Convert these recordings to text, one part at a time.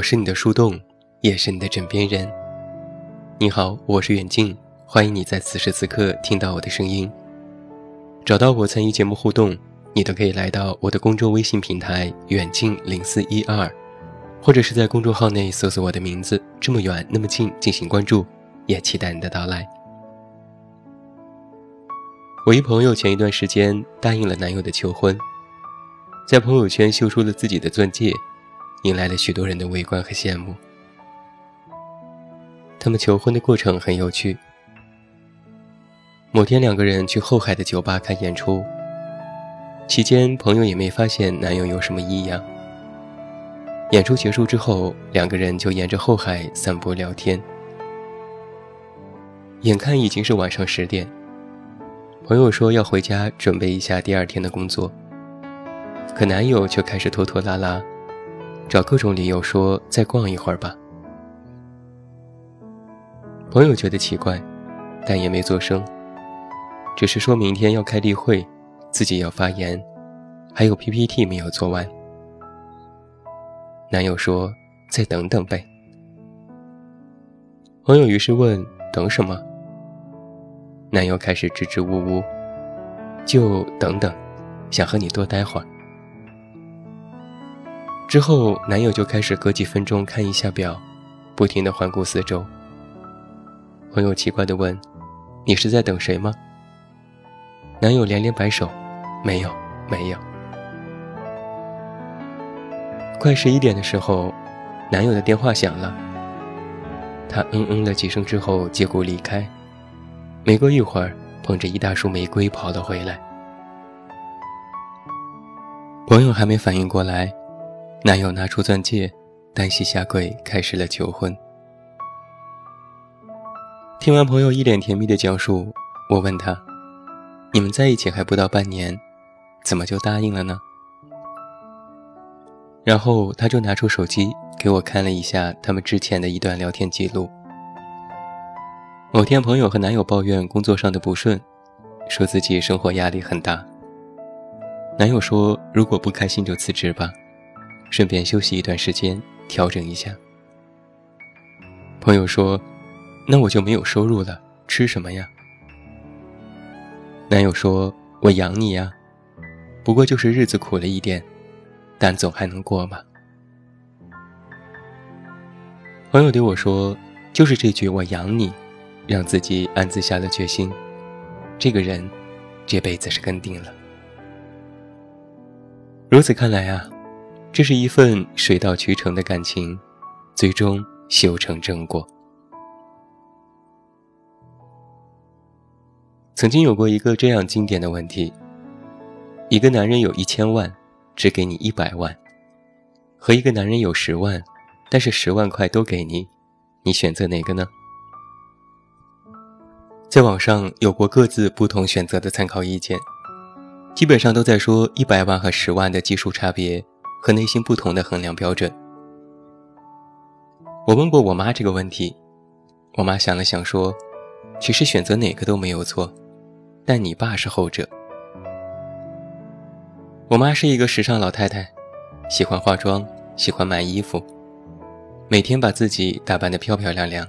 我是你的树洞，也是你的枕边人。你好，我是远近，欢迎你在此时此刻听到我的声音。找到我参与节目互动，你都可以来到我的公众微信平台“远近零四一二”，或者是在公众号内搜索我的名字“这么远那么近”进行关注，也期待你的到来。我一朋友前一段时间答应了男友的求婚，在朋友圈秀出了自己的钻戒。迎来了许多人的围观和羡慕。他们求婚的过程很有趣。某天，两个人去后海的酒吧看演出，期间朋友也没发现男友有什么异样。演出结束之后，两个人就沿着后海散步聊天。眼看已经是晚上十点，朋友说要回家准备一下第二天的工作，可男友却开始拖拖拉拉。找各种理由说再逛一会儿吧。朋友觉得奇怪，但也没做声，只是说明天要开例会，自己要发言，还有 PPT 没有做完。男友说再等等呗。朋友于是问等什么？男友开始支支吾吾，就等等，想和你多待会儿。之后，男友就开始隔几分钟看一下表，不停地环顾四周。朋友奇怪地问：“你是在等谁吗？”男友连连摆手：“没有，没有。”快十一点的时候，男友的电话响了。他嗯嗯了几声之后，借故离开。没过一会儿，捧着一大束玫瑰跑了回来。朋友还没反应过来。男友拿出钻戒，单膝下跪，开始了求婚。听完朋友一脸甜蜜的讲述，我问他：“你们在一起还不到半年，怎么就答应了呢？”然后他就拿出手机给我看了一下他们之前的一段聊天记录。某天，朋友和男友抱怨工作上的不顺，说自己生活压力很大。男友说：“如果不开心就辞职吧。”顺便休息一段时间，调整一下。朋友说：“那我就没有收入了，吃什么呀？”男友说：“我养你呀，不过就是日子苦了一点，但总还能过嘛。”朋友对我说：“就是这句‘我养你’，让自己暗自下了决心，这个人这辈子是跟定了。”如此看来啊。这是一份水到渠成的感情，最终修成正果。曾经有过一个这样经典的问题：一个男人有一千万，只给你一百万，和一个男人有十万，但是十万块都给你，你选择哪个呢？在网上有过各自不同选择的参考意见，基本上都在说一百万和十万的基数差别。和内心不同的衡量标准。我问过我妈这个问题，我妈想了想说：“其实选择哪个都没有错，但你爸是后者。”我妈是一个时尚老太太，喜欢化妆，喜欢买衣服，每天把自己打扮得漂漂亮亮，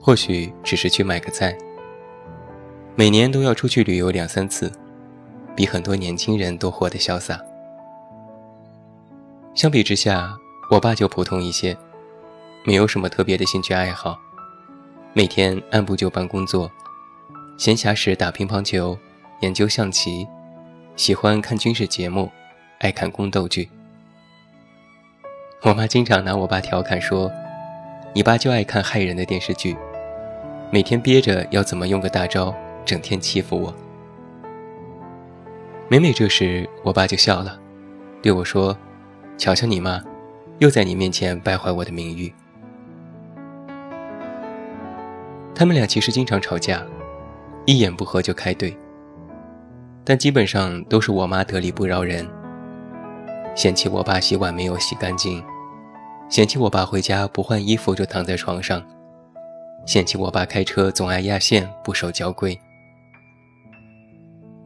或许只是去买个菜。每年都要出去旅游两三次，比很多年轻人都活得潇洒。相比之下，我爸就普通一些，没有什么特别的兴趣爱好，每天按部就班工作，闲暇时打乒乓球，研究象棋，喜欢看军事节目，爱看宫斗剧。我妈经常拿我爸调侃说：“你爸就爱看害人的电视剧，每天憋着要怎么用个大招，整天欺负我。”每每这时，我爸就笑了，对我说。瞧瞧你妈，又在你面前败坏我的名誉。他们俩其实经常吵架，一言不合就开怼。但基本上都是我妈得理不饶人，嫌弃我爸洗碗没有洗干净，嫌弃我爸回家不换衣服就躺在床上，嫌弃我爸开车总爱压线不守交规。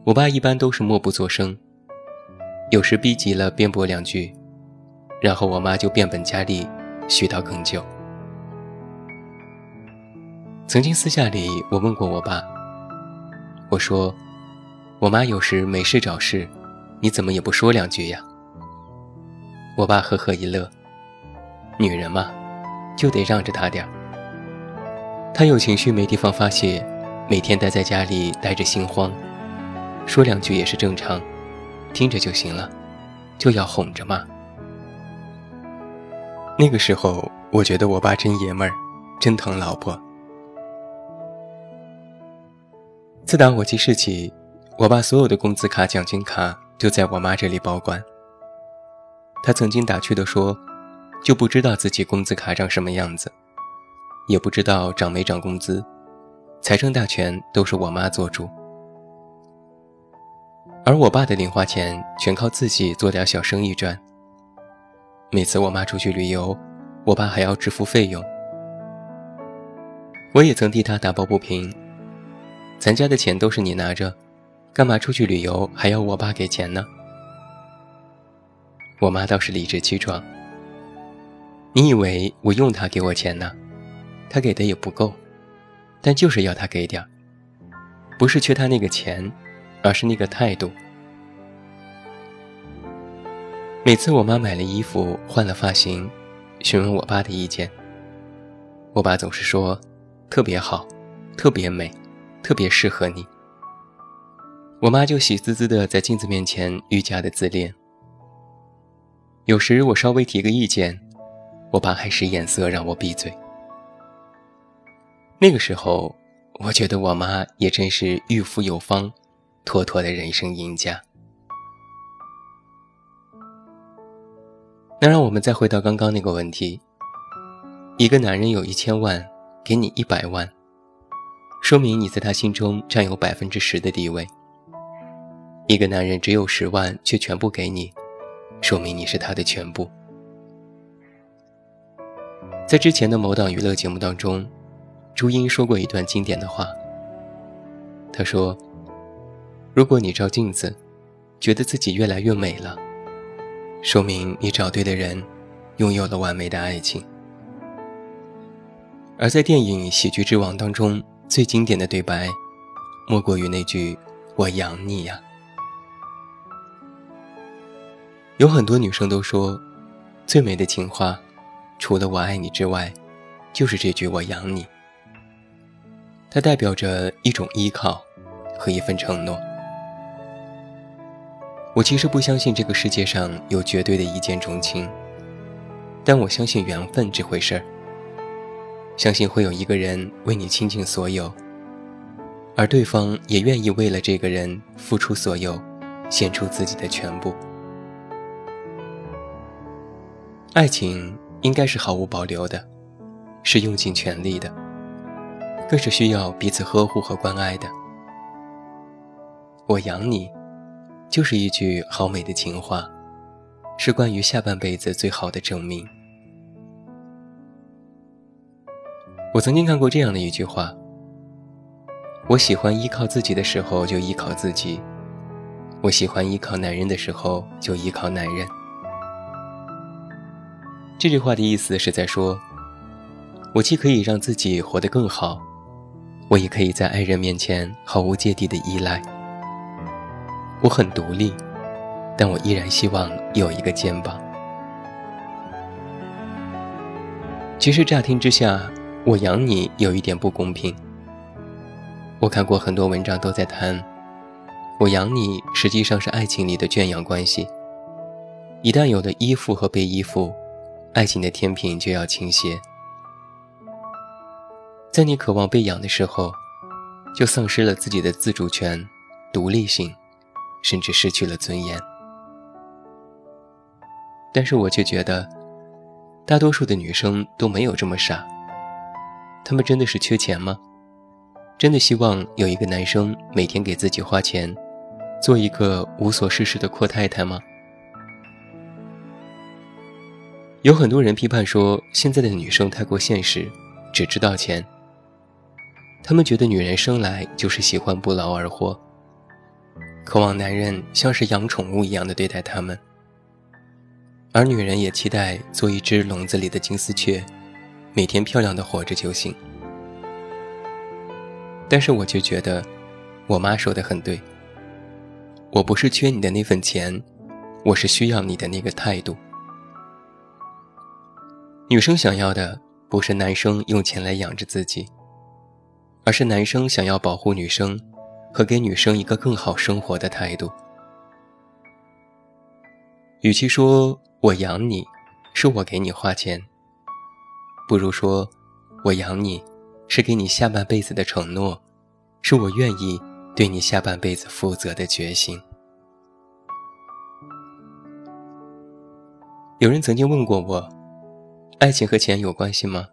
我爸一般都是默不作声，有时逼急了辩驳两句。然后我妈就变本加厉，絮叨更久。曾经私下里，我问过我爸，我说：“我妈有时没事找事，你怎么也不说两句呀？”我爸呵呵一乐：“女人嘛，就得让着她点儿。她有情绪没地方发泄，每天待在家里待着心慌，说两句也是正常，听着就行了，就要哄着嘛。”那个时候，我觉得我爸真爷们儿，真疼老婆。自打我记事起，我爸所有的工资卡、奖金卡就在我妈这里保管。他曾经打趣地说：“就不知道自己工资卡长什么样子，也不知道涨没涨工资，财政大权都是我妈做主。而我爸的零花钱全靠自己做点小生意赚。每次我妈出去旅游，我爸还要支付费用。我也曾替他打抱不平。”咱家的钱都是你拿着，干嘛出去旅游还要我爸给钱呢？我妈倒是理直气壮。你以为我用他给我钱呢？他给的也不够，但就是要他给点儿，不是缺他那个钱，而是那个态度。每次我妈买了衣服、换了发型，询问我爸的意见，我爸总是说特别好，特别美。特别适合你，我妈就喜滋滋的在镜子面前愈加的自恋。有时我稍微提个意见，我爸还使眼色让我闭嘴。那个时候，我觉得我妈也真是御夫有方，妥妥的人生赢家。那让我们再回到刚刚那个问题：一个男人有一千万，给你一百万。说明你在他心中占有百分之十的地位。一个男人只有十万却全部给你，说明你是他的全部。在之前的某档娱乐节目当中，朱茵说过一段经典的话。她说：“如果你照镜子，觉得自己越来越美了，说明你找对的人，拥有了完美的爱情。”而在电影《喜剧之王》当中。最经典的对白，莫过于那句“我养你呀”。有很多女生都说，最美的情话，除了“我爱你”之外，就是这句“我养你”。它代表着一种依靠和一份承诺。我其实不相信这个世界上有绝对的一见钟情，但我相信缘分这回事儿。相信会有一个人为你倾尽所有，而对方也愿意为了这个人付出所有，献出自己的全部。爱情应该是毫无保留的，是用尽全力的，更是需要彼此呵护和关爱的。我养你，就是一句好美的情话，是关于下半辈子最好的证明。我曾经看过这样的一句话：“我喜欢依靠自己的时候就依靠自己，我喜欢依靠男人的时候就依靠男人。”这句话的意思是在说，我既可以让自己活得更好，我也可以在爱人面前毫无芥蒂的依赖。我很独立，但我依然希望有一个肩膀。其实乍听之下。我养你有一点不公平。我看过很多文章都在谈，我养你实际上是爱情里的圈养关系。一旦有了依附和被依附，爱情的天平就要倾斜。在你渴望被养的时候，就丧失了自己的自主权、独立性，甚至失去了尊严。但是我却觉得，大多数的女生都没有这么傻。他们真的是缺钱吗？真的希望有一个男生每天给自己花钱，做一个无所事事的阔太太吗？有很多人批判说，现在的女生太过现实，只知道钱。他们觉得女人生来就是喜欢不劳而获，渴望男人像是养宠物一样的对待他们。而女人也期待做一只笼子里的金丝雀，每天漂亮的活着就行。但是我就觉得，我妈说的很对。我不是缺你的那份钱，我是需要你的那个态度。女生想要的不是男生用钱来养着自己，而是男生想要保护女生和给女生一个更好生活的态度。与其说我养你，是我给你花钱，不如说我养你，是给你下半辈子的承诺，是我愿意对你下半辈子负责的决心。有人曾经问过我。爱情和钱有关系吗？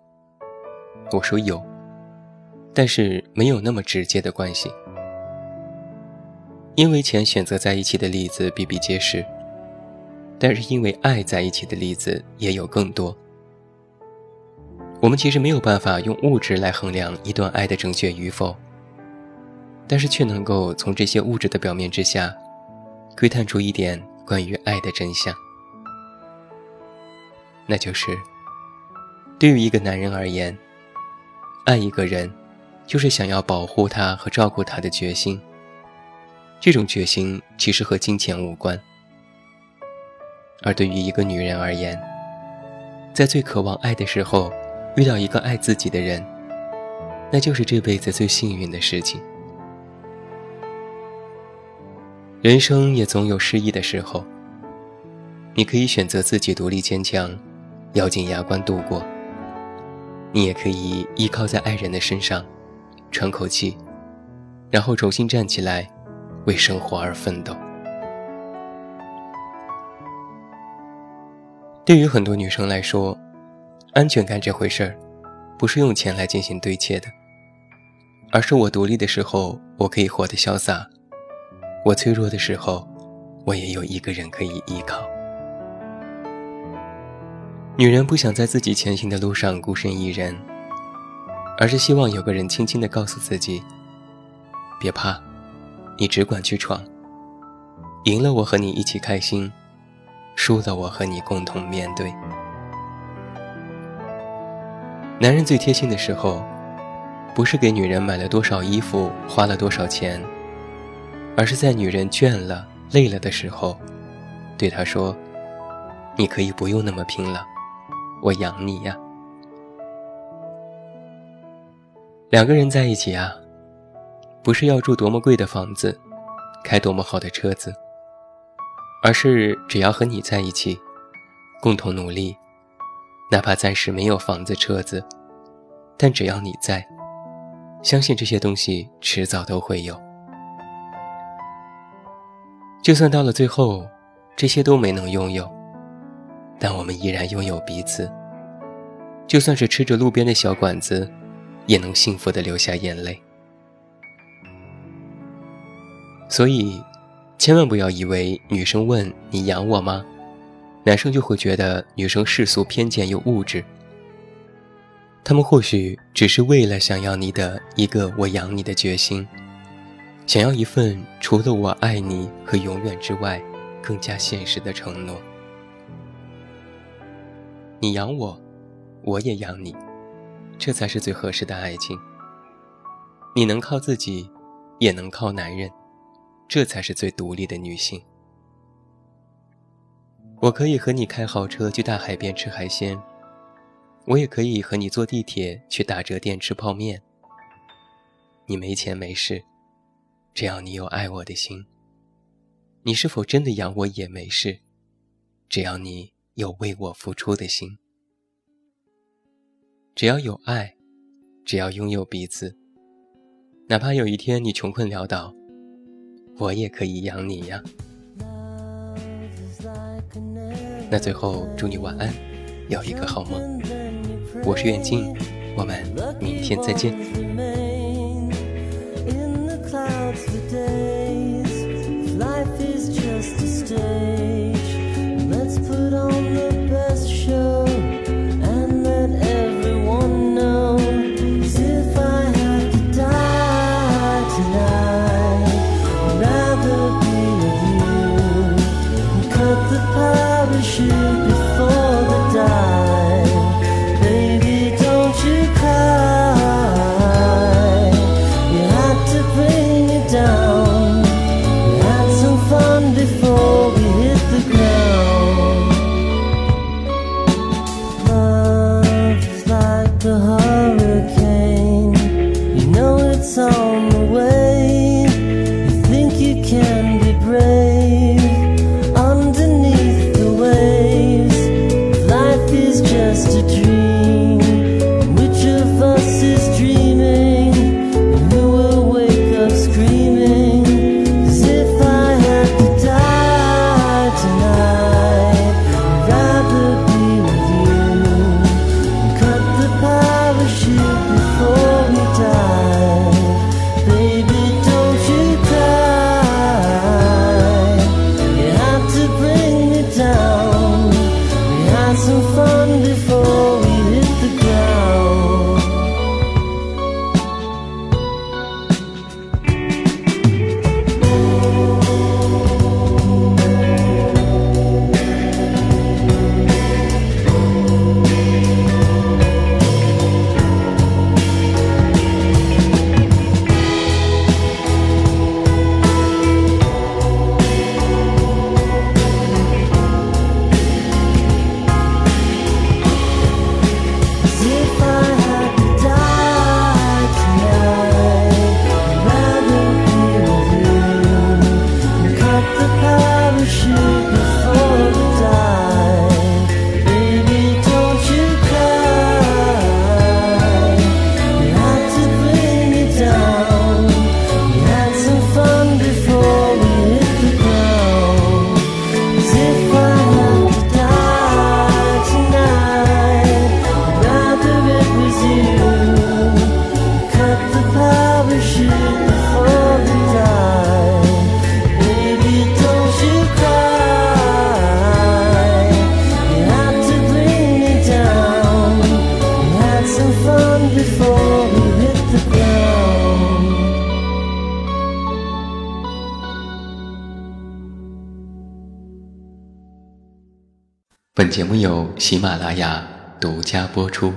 我说有，但是没有那么直接的关系。因为钱选择在一起的例子比比皆是，但是因为爱在一起的例子也有更多。我们其实没有办法用物质来衡量一段爱的正确与否，但是却能够从这些物质的表面之下，窥探出一点关于爱的真相，那就是。对于一个男人而言，爱一个人，就是想要保护他和照顾他的决心。这种决心其实和金钱无关。而对于一个女人而言，在最渴望爱的时候，遇到一个爱自己的人，那就是这辈子最幸运的事情。人生也总有失意的时候，你可以选择自己独立坚强，咬紧牙关度过。你也可以依靠在爱人的身上，喘口气，然后重新站起来，为生活而奋斗。对于很多女生来说，安全感这回事儿，不是用钱来进行堆砌的，而是我独立的时候，我可以活得潇洒；我脆弱的时候，我也有一个人可以依靠。女人不想在自己前行的路上孤身一人，而是希望有个人轻轻地告诉自己：“别怕，你只管去闯。赢了我和你一起开心，输了我和你共同面对。”男人最贴心的时候，不是给女人买了多少衣服、花了多少钱，而是在女人倦了、累了的时候，对她说：“你可以不用那么拼了。”我养你呀。两个人在一起啊，不是要住多么贵的房子，开多么好的车子，而是只要和你在一起，共同努力，哪怕暂时没有房子、车子，但只要你在，相信这些东西迟早都会有。就算到了最后，这些都没能拥有。但我们依然拥有彼此，就算是吃着路边的小馆子，也能幸福的流下眼泪。所以，千万不要以为女生问你养我吗，男生就会觉得女生世俗偏见又物质。他们或许只是为了想要你的一个我养你的决心，想要一份除了我爱你和永远之外，更加现实的承诺。你养我，我也养你，这才是最合适的爱情。你能靠自己，也能靠男人，这才是最独立的女性。我可以和你开豪车去大海边吃海鲜，我也可以和你坐地铁去打折店吃泡面。你没钱没事，只要你有爱我的心。你是否真的养我也没事，只要你。有为我付出的心，只要有爱，只要拥有彼此，哪怕有一天你穷困潦倒，我也可以养你呀。那最后祝你晚安，有一个好梦。我是远近，我们明天再见。本节目由喜马拉雅独家播出。